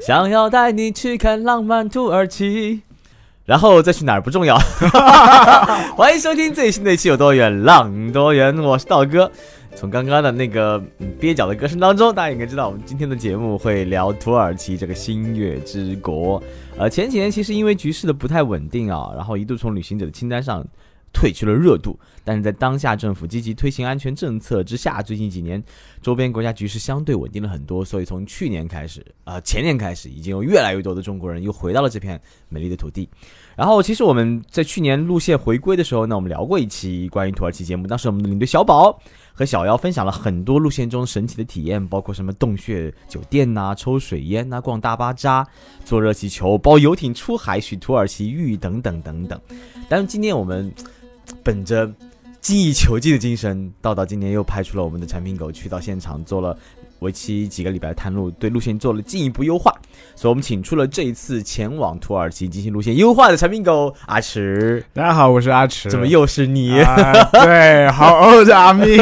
想要带你去看浪漫土耳其，然后再去哪儿不重要。欢迎收听最新的一期《有多远浪多远》，我是道哥。从刚刚的那个蹩脚的歌声当中，大家应该知道，我们今天的节目会聊土耳其这个星月之国。呃，前几年其实因为局势的不太稳定啊，然后一度从旅行者的清单上。褪去了热度，但是在当下政府积极推行安全政策之下，最近几年周边国家局势相对稳定了很多，所以从去年开始，啊前年开始，已经有越来越多的中国人又回到了这片美丽的土地。然后，其实我们在去年路线回归的时候呢，我们聊过一期关于土耳其节目，当时我们的领队小宝和小妖分享了很多路线中神奇的体验，包括什么洞穴酒店呐、抽水烟呐、逛大巴扎、坐热气球、包游艇出海、许土耳其浴等等等等。但是今天我们。本着精益求精的精神，道道今年又派出了我们的产品狗去到现场做了为期几个礼拜的探路，对路线做了进一步优化。所以我们请出了这一次前往土耳其进行路线优化的产品狗阿池。大家好，我是阿池。怎么又是你？对，好阿咪，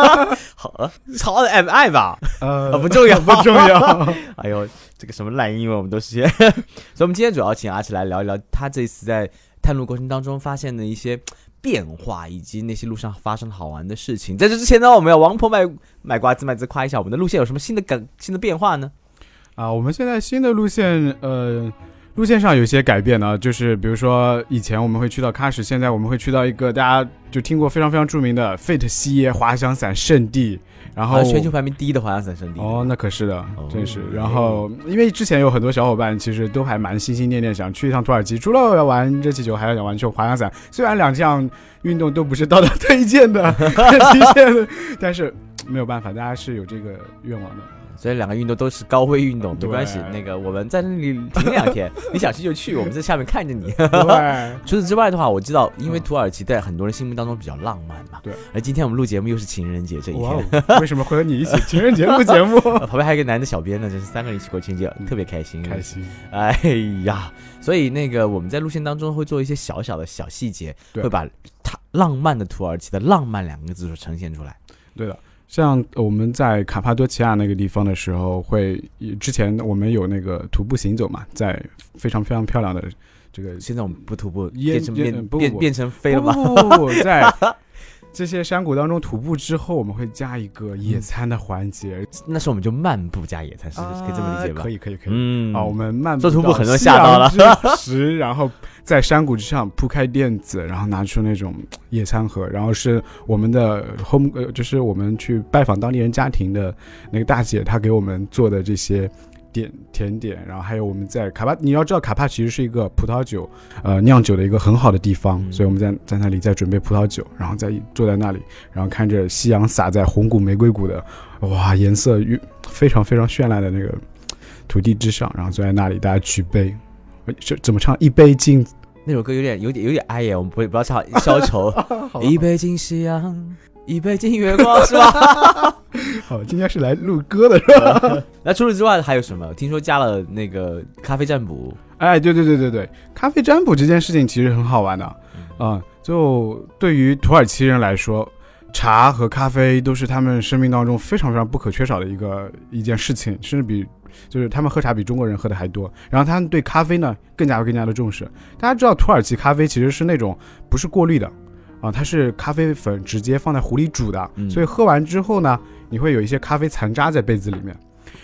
好好的 M I 吧？呃，不重要，不重要。哎呦，这个什么烂英文我们都是些。所以我们今天主要请阿池来聊一聊他这次在探路过程当中发现的一些。变化以及那些路上发生好玩的事情，在这之前呢，我们要王婆卖卖瓜自卖自夸一下我们的路线有什么新的改新的变化呢？啊，我们现在新的路线，呃，路线上有些改变呢，就是比如说以前我们会去到喀什，现在我们会去到一个大家就听过非常非常著名的 Fate 西耶滑翔伞圣地。然后全球排名第一的滑翔伞圣地哦，那可是的，真是。然后因为之前有很多小伙伴其实都还蛮心心念念想去一趟土耳其，除了要玩热气球，还要想玩去滑翔伞。虽然两项运动都不是道德推荐的，但是没有办法，大家是有这个愿望的。所以两个运动都是高危运动，没关系。那个我们在那里停两天，你想去就去，我们在下面看着你。除此之外的话，我知道，因为土耳其在很多人心目当中比较浪漫嘛。对。而今天我们录节目又是情人节这一天，为什么会和你一起情人节录节目？旁边还有一个男的小编呢，就是三个人一起过情人节，特别开心。开心。哎呀，所以那个我们在路线当中会做一些小小的小细节，会把它浪漫的土耳其的浪漫两个字所呈现出来。对的。像我们在卡帕多奇亚那个地方的时候，会之前我们有那个徒步行走嘛，在非常非常漂亮的这个。现在我们不徒步，变成变变变成飞了吧？不在。这些山谷当中徒步之后，我们会加一个野餐的环节。那时候我们就漫步加野餐，是可以这么理解吧？可以，可以，可以。嗯，啊，我们漫步做徒步，很多人吓到了。时，然后在山谷之上铺开垫子，然后拿出那种野餐盒，然后是我们的 home，呃，就是我们去拜访当地人家庭的那个大姐，她给我们做的这些。点甜点，然后还有我们在卡帕，你要知道卡帕其实是一个葡萄酒，呃，酿酒的一个很好的地方，所以我们在在那里在准备葡萄酒，然后在坐在那里，然后看着夕阳洒在红谷玫瑰谷的，哇，颜色非常非常绚烂的那个土地之上，然后坐在那里，大家举杯，这怎么唱？一杯敬那首歌有点有点有点哀耶，我们不不要唱消愁，一杯敬夕阳。一杯敬月光是吧？好，今天是来录歌的是吧？那除此之外还有什么？听说加了那个咖啡占卜。哎，对对对对对，咖啡占卜这件事情其实很好玩的啊。就对于土耳其人来说，茶和咖啡都是他们生命当中非常非常不可缺少的一个一件事情，甚至比就是他们喝茶比中国人喝的还多。然后他们对咖啡呢更加更加的重视。大家知道土耳其咖啡其实是那种不是过滤的。啊，它是咖啡粉直接放在壶里煮的，所以喝完之后呢，你会有一些咖啡残渣在杯子里面。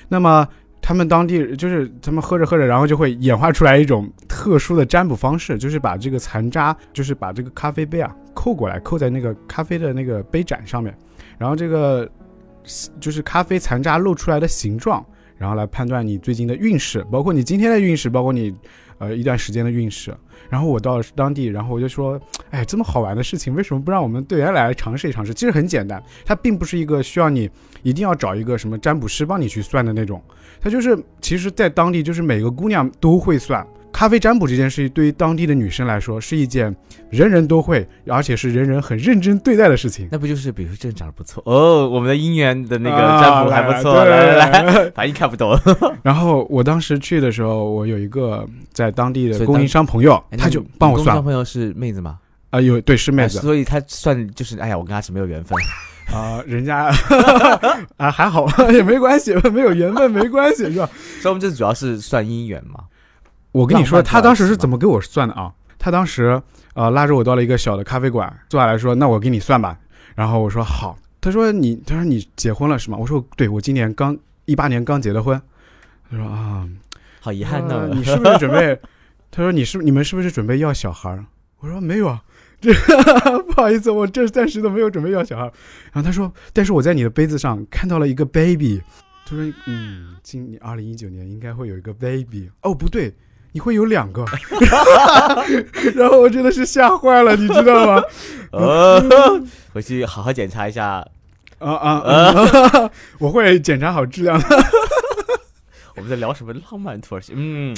那么他们当地就是他们喝着喝着，然后就会演化出来一种特殊的占卜方式，就是把这个残渣，就是把这个咖啡杯啊扣过来，扣在那个咖啡的那个杯盏上面，然后这个就是咖啡残渣露出来的形状。然后来判断你最近的运势，包括你今天的运势，包括你呃一段时间的运势。然后我到当地，然后我就说，哎，这么好玩的事情，为什么不让我们队员来尝试一尝试？其实很简单，它并不是一个需要你一定要找一个什么占卜师帮你去算的那种，它就是其实在当地就是每个姑娘都会算。咖啡占卜这件事情，对于当地的女生来说，是一件人人都会，而且是人人很认真对待的事情。那不就是，比如说这人长得不错哦，我们的姻缘的那个占卜还不错，来来来，反应看不懂。然后我当时去的时候，我有一个在当地的供应商朋友，他就帮我算。供应商朋友是妹子吗？啊，有对是妹子，所以他算就是，哎呀，我跟他是没有缘分 啊，人家 啊还好也没关系，没有缘分没关系是吧？所以我们这主要是算姻缘嘛。我跟你说，他当时是怎么给我算的啊？他当时呃拉着我到了一个小的咖啡馆，坐下来说：“那我给你算吧。”然后我说：“好。”他说：“你他说你结婚了是吗？”我说：“对，我今年刚一八年刚结的婚。”他说：“啊，好遗憾呢。”你是不是准备？他说：“你是你们是不是准备要小孩？”我说：“没有啊，这 不好意思，我这暂时都没有准备要小孩。”然后他说：“但是我在你的杯子上看到了一个 baby。”他说：“嗯，今年二零一九年应该会有一个 baby。”哦，不对。你会有两个，然后我真的是吓坏了，你知道吗？呃，回去好好检查一下。啊啊啊！我会检查好质量的。我们在聊什么浪漫土耳其？嗯，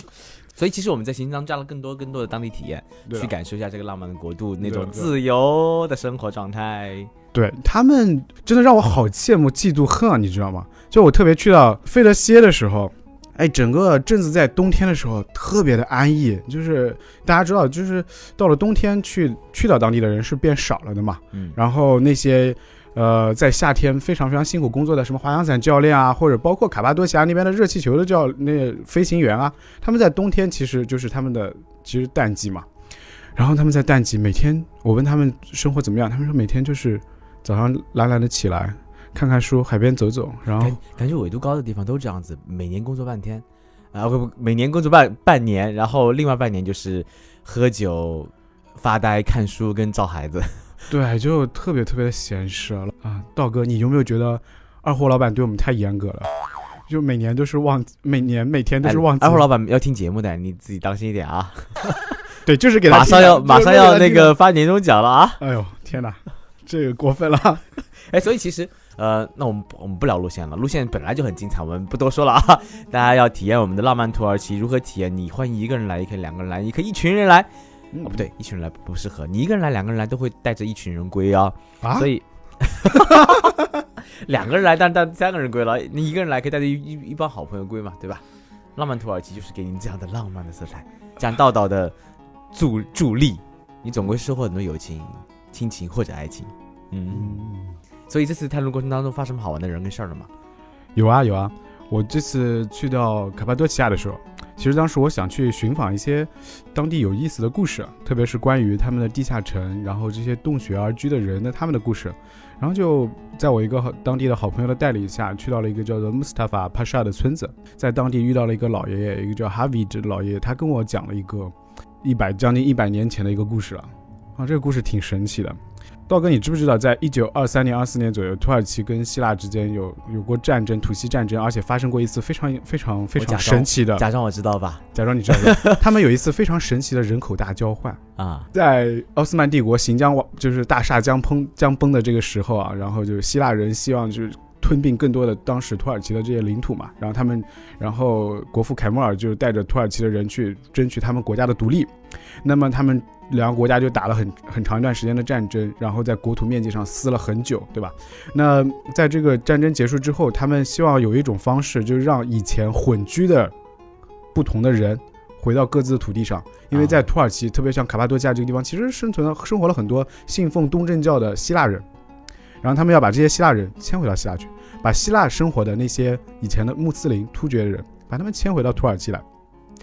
所以其实我们在行程中加了更多更多的当地体验，去感受一下这个浪漫的国度那种自由的生活状态。对他们真的让我好羡慕、嫉妒、恨啊！你知道吗？就我特别去到费德歇的时候。哎，整个镇子在冬天的时候特别的安逸，就是大家知道，就是到了冬天去去到当地的人是变少了的嘛。嗯。然后那些呃在夏天非常非常辛苦工作的什么滑翔伞教练啊，或者包括卡巴多奇亚那边的热气球的教那飞行员啊，他们在冬天其实就是他们的其实淡季嘛。然后他们在淡季每天，我问他们生活怎么样，他们说每天就是早上懒懒的起来。看看书，海边走走，然后感觉纬度高的地方都这样子，每年工作半天，啊不不，每年工作半半年，然后另外半年就是喝酒、发呆、看书跟照孩子，对，就特别特别的闲适了啊。道哥，你有没有觉得二货老板对我们太严格了？就每年都是忘，每年每天都是忘。二货老板要听节目的，你自己当心一点啊。对，就是给他马上要马上要那个发年终奖了啊！哎呦天哪，这个过分了。哎，所以其实。呃，那我们我们不聊路线了，路线本来就很精彩，我们不多说了啊。大家要体验我们的浪漫土耳其，如何体验？你欢迎一个人来，也可以两个人来，也可以一群人来。哦，不对，一群人来不适合。你一个人来，两个人来都会带着一群人归啊。啊，所以 两个人来，但但三个人归了。你一个人来可以带着一一一帮好朋友归嘛，对吧？浪漫土耳其就是给你这样的浪漫的色彩，讲道道的助助力，你总归收获很多友情、亲情或者爱情。嗯。所以这次探路过程当中发生什么好玩的人跟事儿了吗？有啊有啊，我这次去到卡帕多奇亚的时候，其实当时我想去寻访一些当地有意思的故事，特别是关于他们的地下城，然后这些洞穴而居的人的他们的故事。然后就在我一个当地的好朋友的带领下去到了一个叫做穆斯塔法帕沙的村子，在当地遇到了一个老爷爷，一个叫哈维的老爷爷，他跟我讲了一个一百将近一百年前的一个故事了。啊，这个故事挺神奇的。道哥，你知不知道，在一九二三年、二四年左右，土耳其跟希腊之间有有过战争，土西战争，而且发生过一次非常非常非常神奇的。假装我知道吧，假装你知道。他们有一次非常神奇的人口大交换啊，在奥斯曼帝国行将就是大厦将崩将崩的这个时候啊，然后就是希腊人希望就是吞并更多的当时土耳其的这些领土嘛，然后他们，然后国父凯末尔就带着土耳其的人去争取他们国家的独立，那么他们。两个国家就打了很很长一段时间的战争，然后在国土面积上撕了很久，对吧？那在这个战争结束之后，他们希望有一种方式，就是让以前混居的不同的人回到各自的土地上，因为在土耳其，特别像卡帕多西亚这个地方，其实生存了生活了很多信奉东正教的希腊人，然后他们要把这些希腊人迁回到希腊去，把希腊生活的那些以前的穆斯林突厥人，把他们迁回到土耳其来。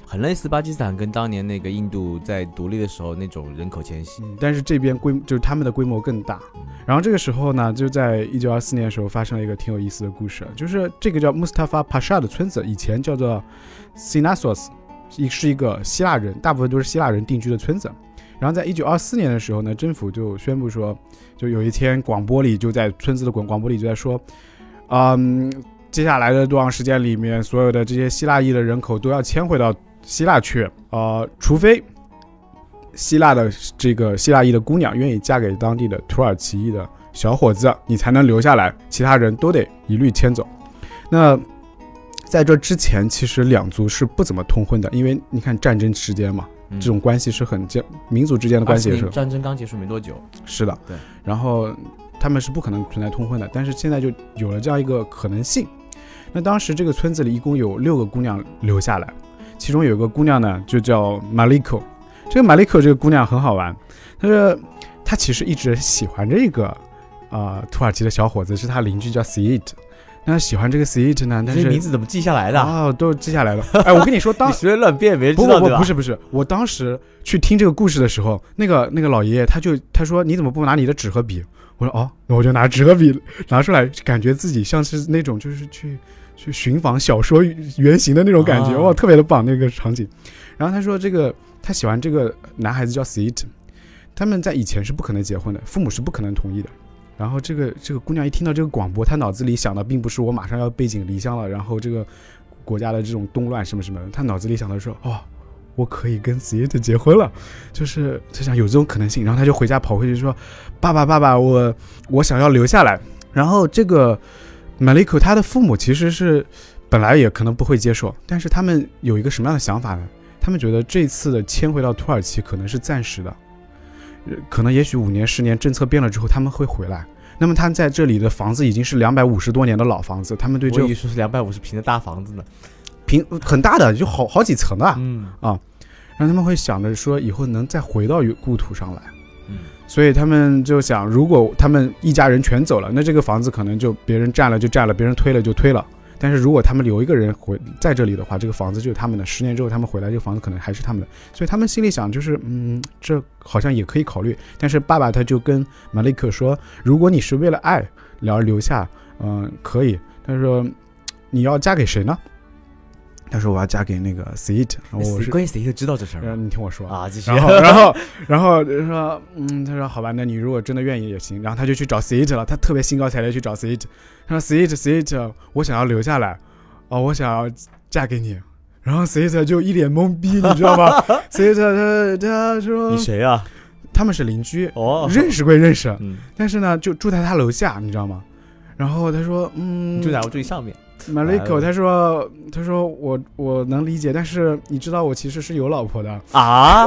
很类似巴基斯坦跟当年那个印度在独立的时候那种人口迁徙，但是这边规就是他们的规模更大。然后这个时候呢，就在一九二四年的时候发生了一个挺有意思的故事，就是这个叫 Mustafa Pasha 的村子以前叫做 Sinassos，一是一个希腊人，大部分都是希腊人定居的村子。然后在一九二四年的时候呢，政府就宣布说，就有一天广播里就在村子的广广播里就在说，嗯。接下来的多长时间里面，所有的这些希腊裔的人口都要迁回到希腊去，呃，除非希腊的这个希腊裔的姑娘愿意嫁给当地的土耳其裔的小伙子，你才能留下来，其他人都得一律迁走。那在这之前，其实两族是不怎么通婚的，因为你看战争时间嘛，嗯这种关系是很僵民族之间的关系也是战争刚结束没多久，是的，对。然后他们是不可能存在通婚的，但是现在就有了这样一个可能性。那当时这个村子里一共有六个姑娘留下来，其中有一个姑娘呢就叫 Maliko。这个 Maliko 这个姑娘很好玩，她说她其实一直喜欢这个啊、土耳其的小伙子，是她邻居叫 Seed。那喜欢这个 Seed 呢，但是名字怎么记下来的？哦都记下来了。哎，我跟你说，当 你随便乱编，没人不不不，知道对吧？不是不是，我当时去听这个故事的时候，那个那个老爷爷他就他说你怎么不拿你的纸和笔？我说哦，那我就拿纸和笔拿出来，感觉自己像是那种就是去去寻访小说原型的那种感觉，啊哇，特别的棒那个场景。然后他说这个他喜欢这个男孩子叫 Seed，他们在以前是不可能结婚的，父母是不可能同意的。然后这个这个姑娘一听到这个广播，她脑子里想的并不是我马上要背井离乡了，然后这个国家的这种动乱什么什么，她脑子里想的是哦，我可以跟 s e t 结婚了，就是他想有这种可能性。然后他就回家跑回去说：“爸爸，爸爸，我我想要留下来。”然后这个 Maliko 他的父母其实是本来也可能不会接受，但是他们有一个什么样的想法呢？他们觉得这次的迁回到土耳其可能是暂时的，可能也许五年十年政策变了之后他们会回来。那么他在这里的房子已经是两百五十多年的老房子，他们对这个我以为说是两百五十平的大房子呢。平很大的，就好好几层的，嗯啊，然后他们会想着说以后能再回到故土上来。嗯，所以他们就想，如果他们一家人全走了，那这个房子可能就别人占了就占了，别人推了就推了。但是如果他们留一个人回在这里的话，这个房子就是他们的。十年之后他们回来，这个房子可能还是他们的。所以他们心里想，就是嗯，这好像也可以考虑。但是爸爸他就跟马利克说，如果你是为了爱而留下，嗯、可以。他说你要嫁给谁呢？他说我要嫁给那个 Seed，我是。谁关键谁就知道这事儿你听我说，啊？继续。然后，然后，然后就说，嗯，他说好吧，那你如果真的愿意也行。然后他就去找 s e t 了，他特别兴高采烈去找 s e t 他说 s e t s e t 我想要留下来，哦，我想要嫁给你。然后 s e t 就一脸懵逼，你知道吗 s e t 他他说你谁啊？他们是邻居，哦，认识归认识，嗯，但是呢，就住在他楼下，你知道吗？然后他说，嗯，住在？我住你上面。Maliko，他说，他说我我能理解，但是你知道我其实是有老婆的。啊？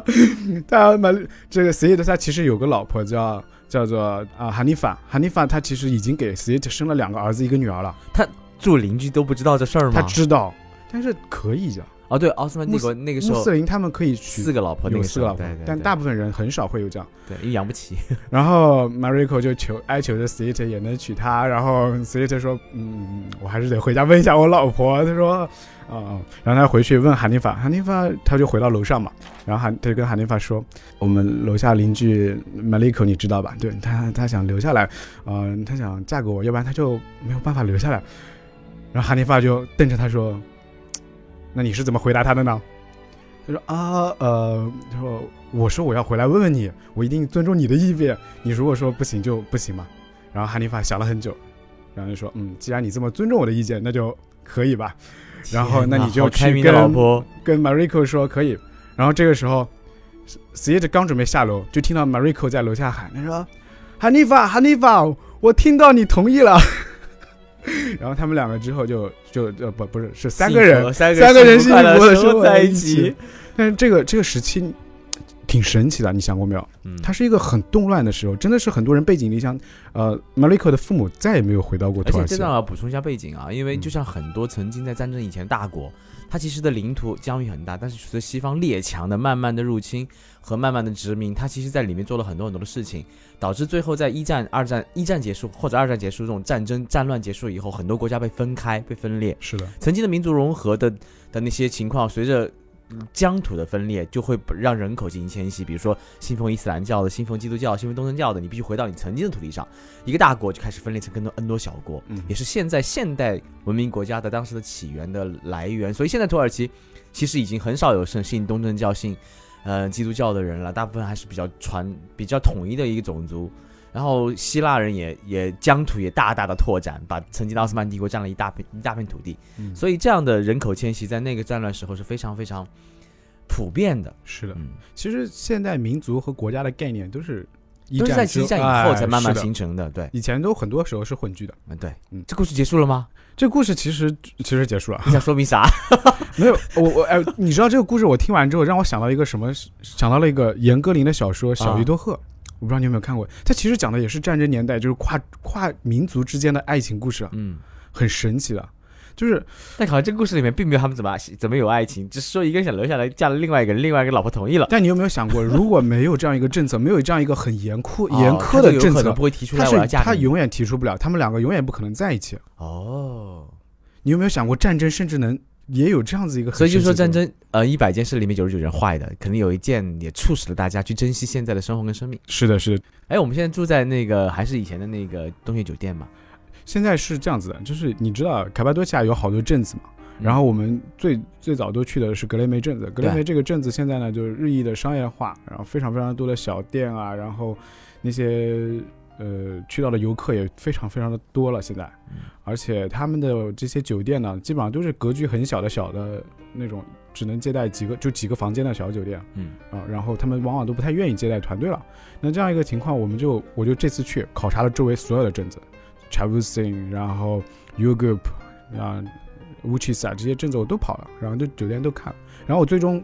他买这个 s e t 他其实有个老婆叫叫做啊哈尼法，哈尼法他其实已经给 s e t 生了两个儿子一个女儿了，他住邻居都不知道这事儿吗？他知道，但是可以的。哦，对，奥斯曼帝国那个时候穆斯林他们可以娶四个老婆，那有个四个老婆对对，对但大部分人很少会有这样。对，因为养不起。然后 Mariko 就求哀求着 Sita 也能娶她，然后 Sita 说，嗯，我还是得回家问一下我老婆。他说，啊、然后他回去问哈尼法，哈尼法他就回到楼上嘛，然后哈他就跟哈尼法说，我们楼下邻居 Mariko 你知道吧？对他他想留下来，嗯、他想嫁给我，要不然他就没有办法留下来。然后哈尼法就瞪着他说，那你是怎么回答他的呢？他说啊，呃，他说我说我要回来问问你，我一定尊重你的意见。你如果说不行就不行嘛。然后哈尼法想了很久，然后就说，嗯，既然你这么尊重我的意见，那就可以吧。然后那你就去跟的老婆，跟 Mariko 说可以。然后这个时候 s e t 刚准备下楼，就听到 Mariko 在楼下喊，他说：“哈尼法，哈尼法，我听到你同意了。”然后他们两个之后就就呃不不是是三个人，三三个人幸福快乐幸福地生活在一起起。但是这个这个时期挺神奇的，你想过没有？嗯，它是一个很动乱的时候，真的是很多人背井离乡。呃，Maliko 的父母再也没有回到过而且这土耳其。段要补充一下背景啊，因为嗯就像很多曾经在战争以前的大国，它其实的领土疆域很大，但是随着西方列强的慢慢的入侵和慢慢的殖民，它其实在里面做了很多很多的事情，导致最后在一战、二战、一战结束或者二战结束这种战争战乱结束以后，很多国家被分开、被分裂，是的，曾经的民族融合的的那些情况，随着疆土的分裂，就会让人口进行迁徙。比如说，信奉伊斯兰教的、信奉基督教、信奉东正教的，你必须回到你曾经的土地上。一个大国就开始分裂成更多 N 多小国，嗯也是现在现代文明国家的当时的起源的来源。所以现在土耳其其实已经很少有信信东正教、信呃基督教的人了，大部分还是比较传比较统一的一个种族。然后希腊人也也疆土也大大的拓展，把曾经的奥斯曼帝国占了一大片一大片土地，嗯所以这样的人口迁徙在那个战乱时候是非常非常普遍的。是的。嗯，其实现代民族和国家的概念都是一都是在之激战以后才慢慢形成的。对，以前都很多时候是混居的。嗯对嗯，这故事结束了吗？这故事其实其实结束了，你想说明啥？没有我我哎，你知道这个故事我听完之后，让我想到一个什么？想到了一个严歌苓的小说《小啊鱼多鹤》，我不知道你有没有看过。它其实讲的也是战争年代，就是跨跨民族之间的爱情故事啊，嗯，很神奇的。就是但好像这个故事里面并没有他们怎么怎么有爱情，只是说一个人想留下来嫁了另外一个人，另外一个老婆同意了。但你有没有想过，如果没有这样一个政策，没有这样一个很严酷、哦严苛的政策不，会提出他来我要是嫁。他永远提出不了，他们两个永远不可能在一起。哦，你有没有想过，战争甚至能也有这样子一个很所以就说战争，呃，一百件事里面九十九件坏的，肯定有一件也促使了大家去珍惜现在的生活跟生命。是的，是的。哎，我们现在住在那个还是以前的那个东岳酒店嘛？现在是这样子的，就是你知道卡帕多西亚有好多镇子嘛，嗯然后我们最最早都去的是格雷梅镇子。格雷梅这个镇子现在呢，就是日益的商业化，然后非常非常多的小店啊，然后那些呃去到的游客也非常非常的多了。现在嗯，而且他们的这些酒店呢，基本上都是格局很小的小的那种，只能接待几个就几个房间的小酒店。嗯，啊，然后他们往往都不太愿意接待团队了。那这样一个情况，我们就我就这次去考察了周围所有的镇子 c h a v u s i n 然后 Ugup 啊 u c h i s a 这些镇子我都跑了，然后就酒店都看了。然后我最终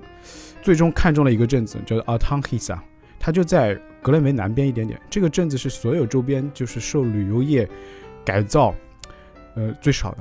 最终看中了一个镇子，叫做 Altanhisa，它就在格雷梅南边一点点。这个镇子是所有周边就是受旅游业改造呃最少的，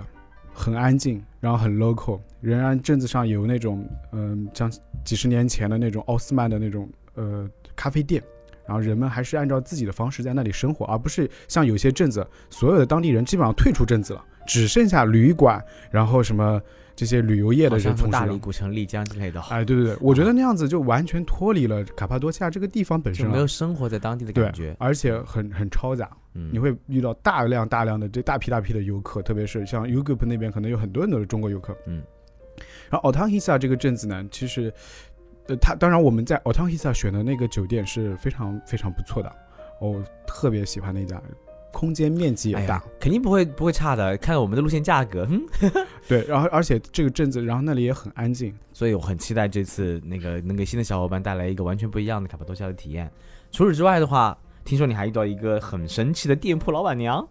很安静，然后很 local。仍然镇子上有那种嗯、像几十年前的那种奥斯曼的那种呃咖啡店，然后人们还是按照自己的方式在那里生活，而不是像有些镇子，所有的当地人基本上退出镇子了，只剩下旅馆，然后什么这些旅游业的好像从大理。古城、丽江之类的，哎，对对对，我觉得那样子就完全脱离了卡帕多西亚这个地方本身了。就没有，生活在当地的感觉。而且很很嘈杂，嗯，你会遇到大量大量的这大批大批的游客，特别是像 Ugup 那边可能有很多很多的中国游客。嗯，然后 Altanhisa 这个镇子呢，其实，呃，它当然我们在 Altanhisa 选的那个酒店是非常非常不错的，我特别喜欢那家，空间面积也大，哎，肯定不会不会差的。看我们的路线价格，嗯，对，然后而且这个镇子，然后那里也很安静，所以我很期待这次那个能给新的小伙伴带来一个完全不一样的卡帕多西亚的体验。除此之外的话，听说你还遇到一个很神奇的店铺老板娘。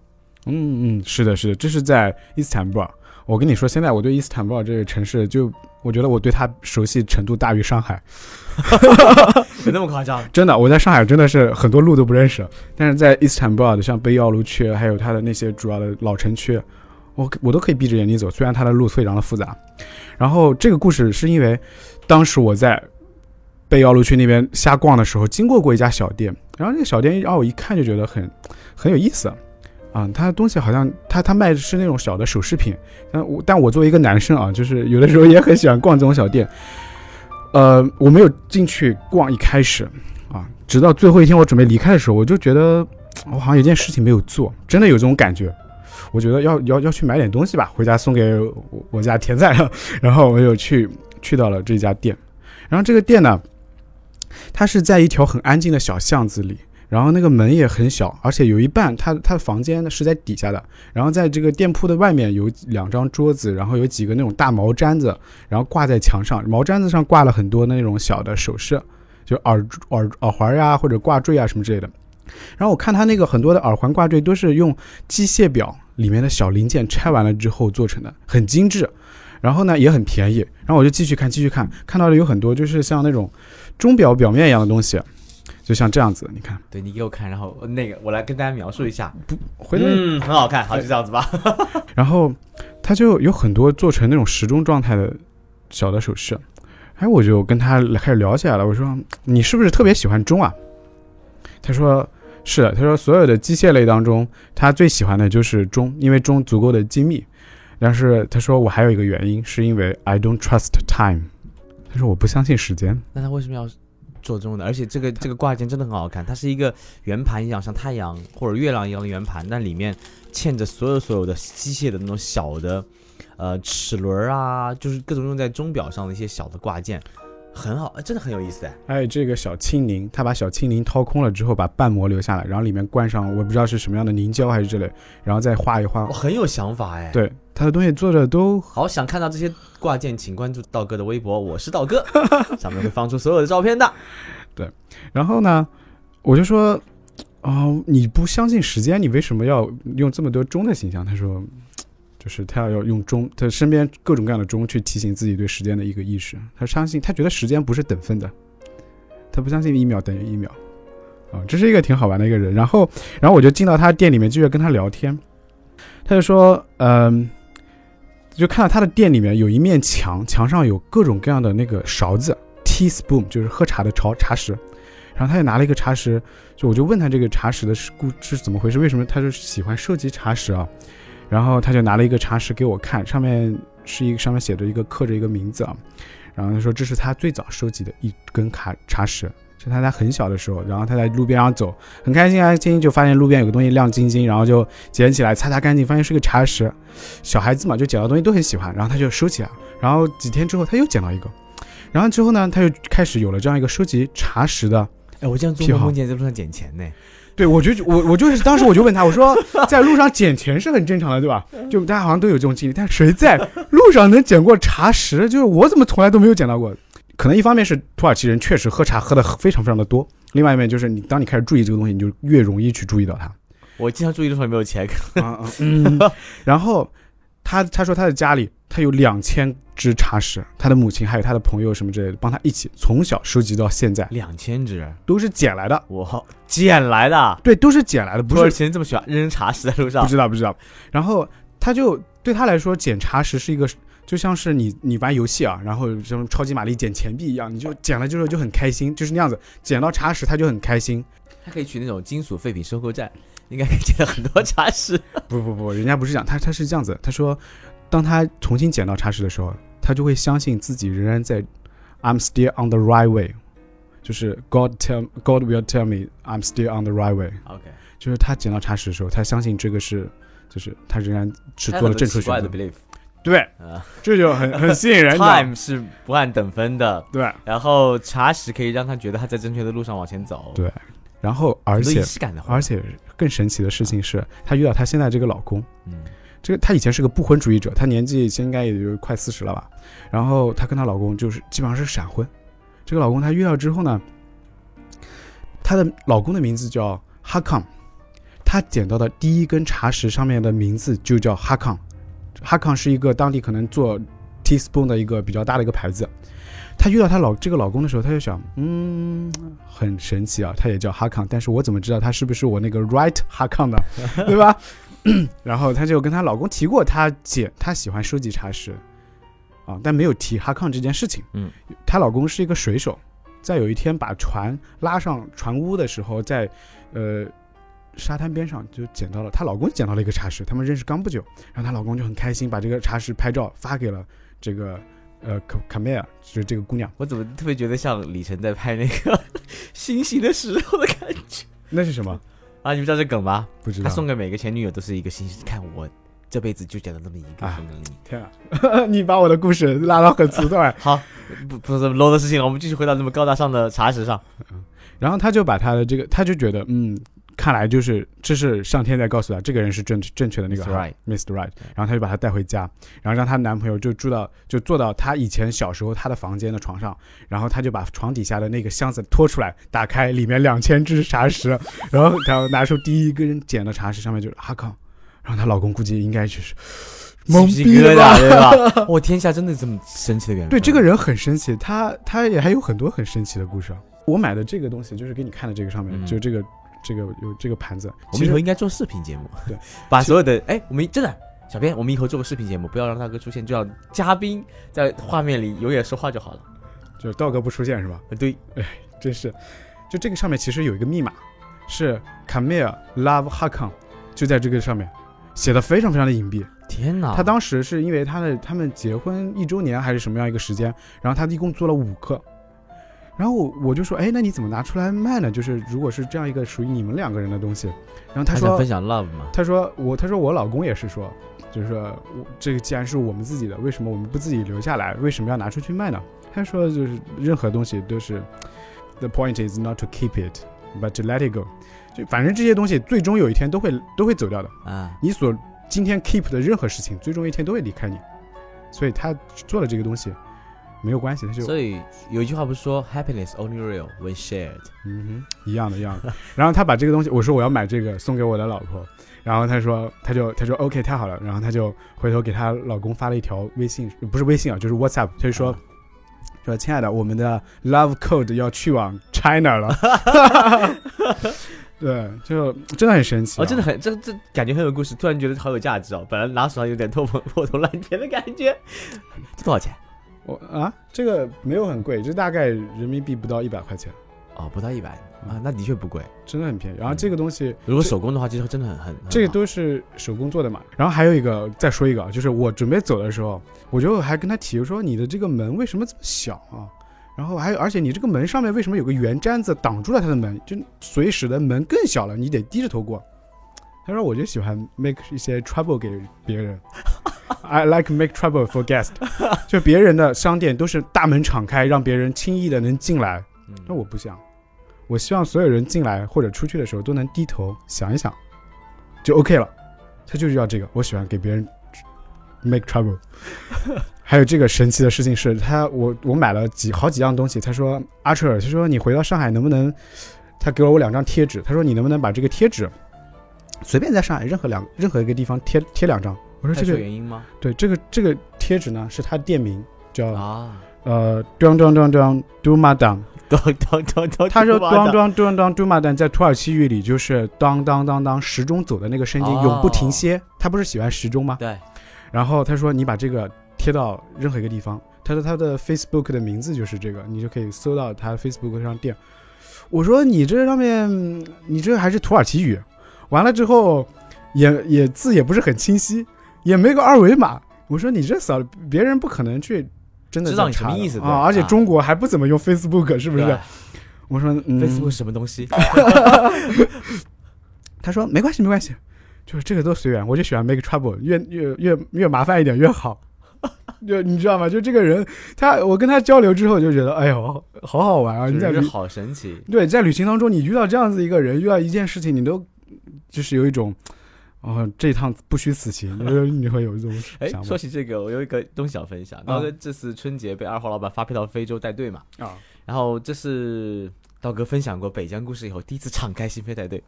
嗯嗯，是的，是的，这是在伊斯坦布尔。我跟你说，现在我对伊斯坦布尔这个城市，就我觉得我对它熟悉程度大于上海。有那么夸张？真的，我在上海真的是很多路都不认识，但是在伊斯坦布尔的像贝奥卢区，还有它的那些主要的老城区，我我都可以闭着眼睛走，虽然它的路非常的复杂。然后这个故事是因为当时我在贝奥路区那边瞎逛的时候，经过过一家小店，然后那个小店让我一看就觉得很很有意思。啊，他的东西好像他他卖的是那种小的首饰品，但我但我作为一个男生啊，就是有的时候也很喜欢逛这种小店。呃，我没有进去逛，一开始啊，直到最后一天我准备离开的时候，我就觉得我好像有件事情没有做，真的有这种感觉。我觉得要要要去买点东西吧，回家送给我我家田仔了。然后我就去去到了这家店，然后这个店呢，它是在一条很安静的小巷子里，然后那个门也很小，而且有一半它它的房间是在底下的，然后在这个店铺的外面有两张桌子，然后有几个那种大毛毡子，然后挂在墙上，毛毡子上挂了很多那种小的首饰，就耳耳耳环呀、或者挂坠啊什么之类的。然后我看他那个很多的耳环挂坠都是用机械表里面的小零件拆完了之后做成的，很精致。然后呢也很便宜，然后我就继续看，继续看，看到了有很多就是像那种钟表表面一样的东西，就像这样子，你看，对你给我看，然后呃那个我来跟大家描述一下。不回头嗯，很好看，好就这样子吧。然后他就有很多做成那种时钟状态的小的首饰，哎，我就跟他开始聊起来了。我说你是不是特别喜欢钟啊？他说是的，他说所有的机械类当中，他最喜欢的就是钟，因为钟足够的精密。但是他说我还有一个原因，是因为 I don't trust time。他说我不相信时间。那他为什么要做钟的？而且这个 这个挂件真的很好看，它是一个圆盘一样，像太阳或者月亮一样的圆盘，但里面嵌着所有所有的机械的那种小的呃齿轮啊，就是各种用在钟表上的一些小的挂件，很好，真的很有意思哎。还有这个小青柠，他把小青柠掏空了之后，把瓣膜留下来，然后里面灌上我不知道是什么样的凝胶还是之类，然后再画一画我。很有想法哎。，对，他的东西做的都好想看到这些挂件，请关注道哥的微博，我是道哥，上面会放出所有的照片的。对然后呢，我就说，哦，你不相信时间，你为什么要用这么多钟的形象？他说，就是他要用钟，他身边各种各样的钟去提醒自己对时间的一个意识。他相信，他觉得时间不是等分的，他不相信一秒等于一秒。啊、这是一个挺好玩的一个人。然后，然后我就进到他店里面，继续跟他聊天。他就说，嗯、就看到他的店里面有一面墙，墙上有各种各样的那个勺子，teaspoon 就是喝茶的茶茶匙。然后他就拿了一个茶匙，就我就问他这个茶匙的是故是怎么回事，为什么他就喜欢收集茶匙啊？然后他就拿了一个茶匙给我看，上面是一个上面写着一个刻着一个名字啊。然后他说这是他最早收集的一根卡茶匙，是他在很小的时候，然后他在路边上走，很开心啊，今天就发现路边有个东西亮晶晶，然后就捡起来擦擦干净，发现是个茶匙。小孩子嘛，就捡到东西都很喜欢，然后他就收起来。然后几天之后他又捡到一个，然后之后呢，他就开始有了这样一个收集茶匙的。哎，我这样做梦梦见在路上捡钱呢。对，我就我我就是当时我就问他，我说 在路上捡钱是很正常的，对吧？就大家好像都有这种经历，但谁在路上能捡过茶食？就是我怎么从来都没有捡到过。可能一方面是土耳其人确实喝茶喝的非常非常的多，另外一面就是你当你开始注意这个东西，你就越容易去注意到它。我经常注意路上有没有钱，嗯，然后他他说他的家里他有两千只茶室，他的母亲还有他的朋友什么之类的，帮他一起从小收集到现在，两千只，都是捡来的。我捡来的。对，都是捡来的，不是前这么喜欢扔茶食在路上不，知道不知道。然后他就对他来说，捡茶食是一个。就像是你你玩游戏啊，然后像超级玛丽捡钱币一样，你就捡了之后就很开心，就是那样子。捡到茶匙他就很开心。他可以去那种金属废品收购站，应该可以捡到很多茶匙。不不不，人家不是这样，他他是这样子。他说，当他重新捡到茶匙的时候，他就会相信自己仍然在 I'm still on the right way，就是 God tell God will tell me I'm still on the right way。OK，就是他捡到茶匙的时候，他相信这个是，就是他仍然是做了正确选择。对，啊。这就很很吸引人。，time 是不按等分的，对，然后茶匙可以让他觉得他在正确的路上往前走，对。然后而且而且更神奇的事情是，她遇到她现在这个老公，嗯，这个她以前是个不婚主义者，她年纪应该也就快四十了吧。然后她跟她老公就是基本上是闪婚。这个老公她遇到之后呢，她的老公的名字叫哈康，她捡到的第一根茶匙上面的名字就叫哈康。哈康是一个当地可能做 teaspoon 的一个比较大的一个牌子。她遇到她老这个老公的时候，她就想，嗯，很神奇啊，他也叫哈康，但是我怎么知道他是不是我那个 right 哈康呢？对吧？然后她就跟她老公提过，她姐她喜欢收集茶匙，啊，但没有提哈康这件事情。嗯，她老公是一个水手，在有一天把船拉上船屋的时候，在呃沙滩边上就捡到了，她老公捡到了一个茶室，他们认识刚不久，然后她老公就很开心，把这个茶室拍照发给了这个呃卡卡梅尔，就是这个姑娘。我怎么特别觉得像李晨在拍那个 星星的时候的感觉那是什么？啊？你们知道这梗吗？不知道。他送给每个前女友都是一个星星，看我这辈子就捡了那么一个啊送给你。天啊！你把我的故事拉到很粗段。好，不不是这么 low 的事情了，我们继续回到那么高大上的茶室上。然后他就把他的这个，他就觉得，嗯，看来就是这是上天在告诉他，这个人是正正确的那个 Mr. Right Mr. Right。然后他就把他带回家，然后让她男朋友就住到就坐到他以前小时候他的房间的床上，然后他就把床底下的那个箱子拖出来，打开，里面两千只茶匙，然后然后拿出第一根捡的茶匙，上面就是哈康，然后她老公估计应该就是懵逼了吧疙瘩，对吧？我天下真的这么神奇的缘分？对，这个人很神奇，他他也还有很多很神奇的故事啊。我买的这个东西就是给你看的这个上面，嗯就这个这个有这个盘子，我们以后应该做视频节目，对，把所有的哎，我们真的小编，我们以后做个视频节目，不要让大哥出现，就让嘉宾在画面里永远说话就好了。就是道哥不出现是吧？呃对，真是，就这个上面其实有一个密码，是 Camille Love Hakan，就在这个上面写的非常非常的隐蔽。天哪！他当时是因为他的他们结婚一周年还是什么样一个时间，然后他一共做了五克，然后我我就说，哎，那你怎么拿出来卖呢？就是如果是这样一个属于你们两个人的东西，然后他说他分享 love 嘛，他说我他说我老公也是说，就是说我这个既然是我们自己的，为什么我们不自己留下来？为什么要拿出去卖呢？他说就是任何东西都是，the point is not to keep it, but to let it go。就反正这些东西最终有一天都会都会走掉的。啊，你所今天 keep 的任何事情，最终一天都会离开你。所以他做了这个东西没有关系，他就所以有一句话不是说 happiness only real when shared，嗯哼，一样的，一样的。然后他把这个东西，我说我要买这个送给我的老婆，然后他说，他就他说 OK，太好了。然后他就回头给她老公发了一条微信，不是微信啊，就是 WhatsApp，他就说说亲爱的，我们的 Love Code 要去往 China 了。对，就真的很神奇、啊哦，真的。很这这感觉很有故事，突然觉得好有价值哦。本来拿手上有点破破破铜烂铁的感觉，这多少钱？我啊，这个没有很贵，这大概人民币不到一百块钱，哦，不到一百啊，那的确不贵。真的很便宜。然后这个东西，如果手工的话，其实真的很很很这个都是手工做的嘛。然后还有一个，再说一个啊，就是我准备走的时候，我就还跟他提我说，你的这个门为什么这么小啊？然后还有，而且你这个门上面为什么有个圆毡子挡住了他的门，就所以使得门更小了，你得低着头过。他说我就喜欢 make 一些 trouble 给别人，I like make trouble for guest，就别人的商店都是大门敞开，让别人轻易的能进来。嗯那我不想，我希望所有人进来或者出去的时候都能低头想一想，就 OK 了。他就是要这个，我喜欢给别人 make trouble。还有这个神奇的事情是他，我我买了几好几样东西。他说阿彻尔，他说你回到上海能不能？他给了我两张贴纸，他说你能不能把这个贴纸随便在上海任何两任何一个地方贴贴两张？我说这个原因吗？对这个这个贴纸呢是他店名叫啊，呃咚咚咚咚 do ma d a n 咚咚咚咚，他说咚咚咚咚咚嘟马蛋在土耳其语里就是当当当当时钟走的那个声音哦永不停歇。他不是喜欢时钟吗？对，然后他说你把这个贴到任何一个地方，他说他的 Facebook 的名字就是这个，你就可以搜到他 Facebook 上店。我说你这上面你这还是土耳其语，完了之后也也字也不是很清晰，也没个二维码。我说你这扫别人不可能去真的知道你什么意思对啊？而且啊中国还不怎么用 Facebook，是不是？我说嗯 Facebook 是什么东西？他说没关系没关系，就是这个都随缘，我就喜欢 make trouble，越越越越麻烦一点越好。就你知道吗？就这个人，他我跟他交流之后就觉得，哎呦，好好玩啊！你在旅真是好神奇。对在旅行当中，你遇到这样子一个人，遇到一件事情，你都就是有一种，哦，这一趟不虚此行，就是你会有一种哎，说起这个，我有一个东西想分享。刀哥这次春节被二号老板发配到非洲带队嘛，啊，然后这是刀哥分享过北疆故事以后第一次敞开心扉带队。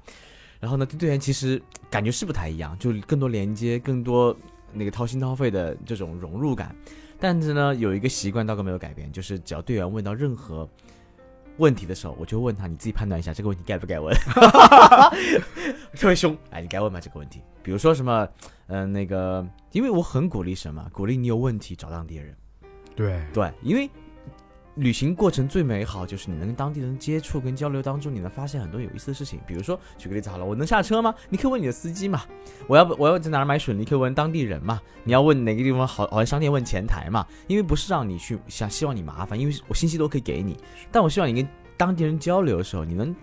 然后呢，跟队员其实感觉是不太一样，就更多连接，更多那个掏心掏肺的这种融入感。但是呢，有一个习惯刀哥没有改变，就是只要队员问到任何问题的时候，我就问他，你自己判断一下这个问题该不该问。特别凶，哎，你该问吗这个问题？比如说什么，嗯、那个，因为我很鼓励什么，鼓励你有问题找当地人。对对，因为旅行过程最美好就是你能跟当地人接触跟交流当中，你能发现很多有意思的事情。比如说，举个例子好了，我能下车吗？你可以问你的司机嘛。我要不我要在哪儿买水，你可以问当地人嘛。你要问哪个地方好好像商店，问前台嘛。因为不是让你去想希望你麻烦，因为我信息都可以给你，但我希望你跟当地人交流的时候，你能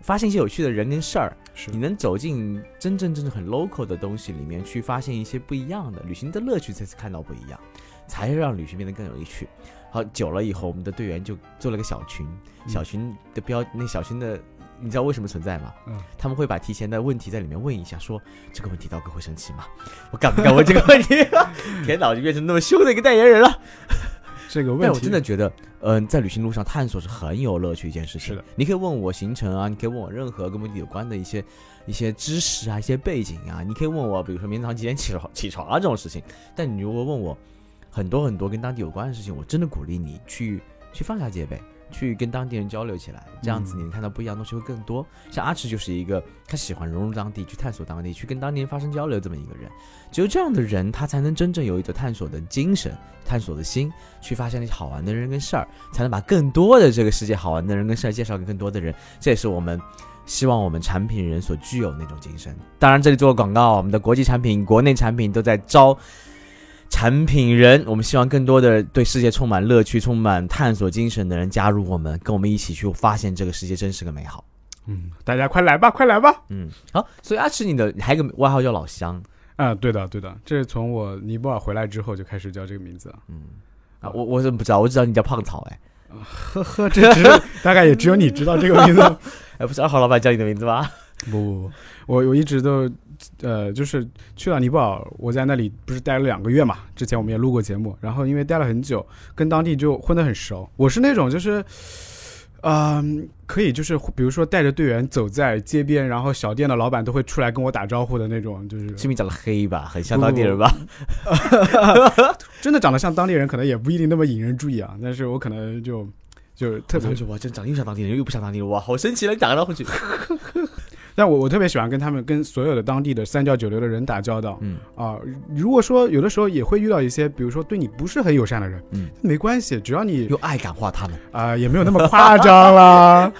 发现一些有趣的人跟事儿。你能走进真正真正很 local 的东西里面去，发现一些不一样的旅行的乐趣，才是看到不一样，才会让旅行变得更有趣。好，久了以后，我们的队员就做了个小群，嗯小群的标，那小群的，你知道为什么存在吗？嗯他们会把提前的问题在里面问一下，说这个问题刀哥会生气吗？我敢不敢问这个问题？天哪，我就变成那么凶的一个代言人了。这个问题，但我真的觉得，嗯、在旅行路上探索是很有乐趣一件事情。是的，你可以问我行程啊，你可以问我任何跟目的地有关的一些一些知识啊、一些背景啊，你可以问我，比如说明天早上几点起床起床啊这种事情。但你如果问我很多很多跟当地有关的事情，我真的鼓励你去去放下戒备。去跟当地人交流起来，这样子嗯你能看到不一样的东西会更多。像阿驰就是一个他喜欢融入当地，去探索当地，去跟当地人发生交流这么一个人。只有这样的人，他才能真正有一种探索的精神、探索的心，去发现那些好玩的人跟事儿，才能把更多的这个世界好玩的人跟事儿介绍给更多的人。这也是我们希望我们产品人所具有那种精神。当然，这里做个广告，我们的国际产品、国内产品都在招产品人，我们希望更多的对世界充满乐趣、充满探索精神的人加入我们，跟我们一起去发现这个世界真是个美好。嗯，大家快来吧，快来吧！嗯，好，所以阿驰，你的你还有个外号叫老乡啊、对的，对的，这是从我尼泊尔回来之后就开始叫这个名字了。啊，我我怎么不知道？我只知道你叫胖草，哎，呵呵，这只大概也只有你知道这个名字。哎，不是二号老板叫你的名字吗？不不不，我我一直都，呃，就是去了尼泊尔，我在那里不是待了两个月嘛。之前我们也录过节目，然后因为待了很久，跟当地就混得很熟。我是那种就是，嗯、可以就是比如说带着队员走在街边，然后小店的老板都会出来跟我打招呼的那种，就是是因为长得黑吧，很像当地人吧？真的长得像当地人，可能也不一定那么引人注意啊。但是我可能就就特别他们说哇，真长得又像当地人，又不像当地人，哇，好神奇了！你打个招呼去，但我我特别喜欢跟他们跟所有的当地的三教九流的人打交道嗯啊、如果说有的时候也会遇到一些，比如说对你不是很友善的人，嗯，没关系，只要你用爱感化他们。啊、也没有那么夸张啦。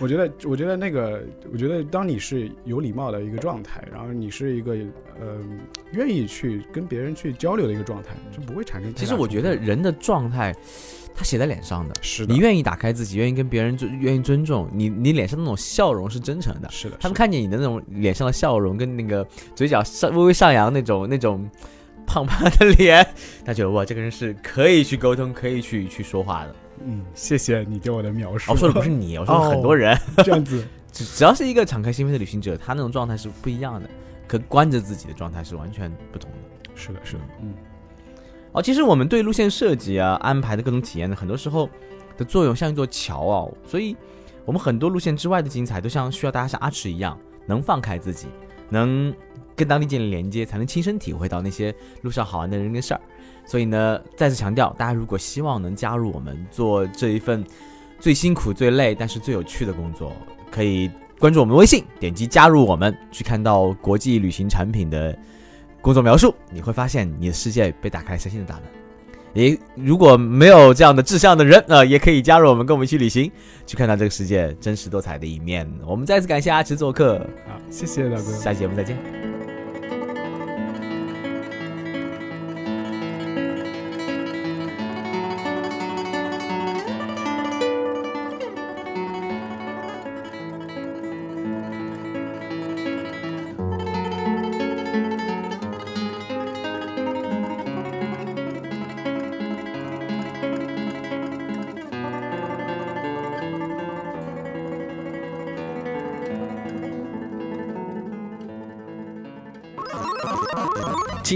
我觉得，我觉得那个，我觉得当你是有礼貌的一个状态，然后你是一个呃愿意去跟别人去交流的一个状态，就不会产生其实我觉得人的状态，他写在脸上的。是的你，愿意打开自己，愿意跟别人尊，愿意尊重你，你脸上那种笑容是真诚的。是的，他们看见你的那种脸上的笑容，跟那个嘴角上微微上扬那种那种胖胖的脸，他觉得哇，这个人是可以去沟通，可以去去说话的。嗯，谢谢你对我的描述。哦，说的不是你，我说的很多人，这样子，只只要是一个敞开心扉的旅行者，他那种状态是不一样的，可关着自己的状态是完全不同的。是的，是的，嗯，哦，其实我们对路线设计啊、安排的各种体验呢，很多时候的作用像一座桥哦，所以我们很多路线之外的精彩，都像需要大家像阿驰一样，能放开自己，能跟当地建立连接，才能亲身体会到那些路上好玩的人跟事儿。所以呢，再次强调，大家如果希望能加入我们做这一份最辛苦、最累，但是最有趣的工作，可以关注我们微信，点击加入我们，去看到国际旅行产品的工作描述，你会发现你的世界被打开了全新的大门。也如果没有这样的志向的人，呃，也可以加入我们，跟我们一起旅行，去看到这个世界真实多彩的一面。我们再次感谢阿驰做客，好，谢谢大哥。下期节目再见。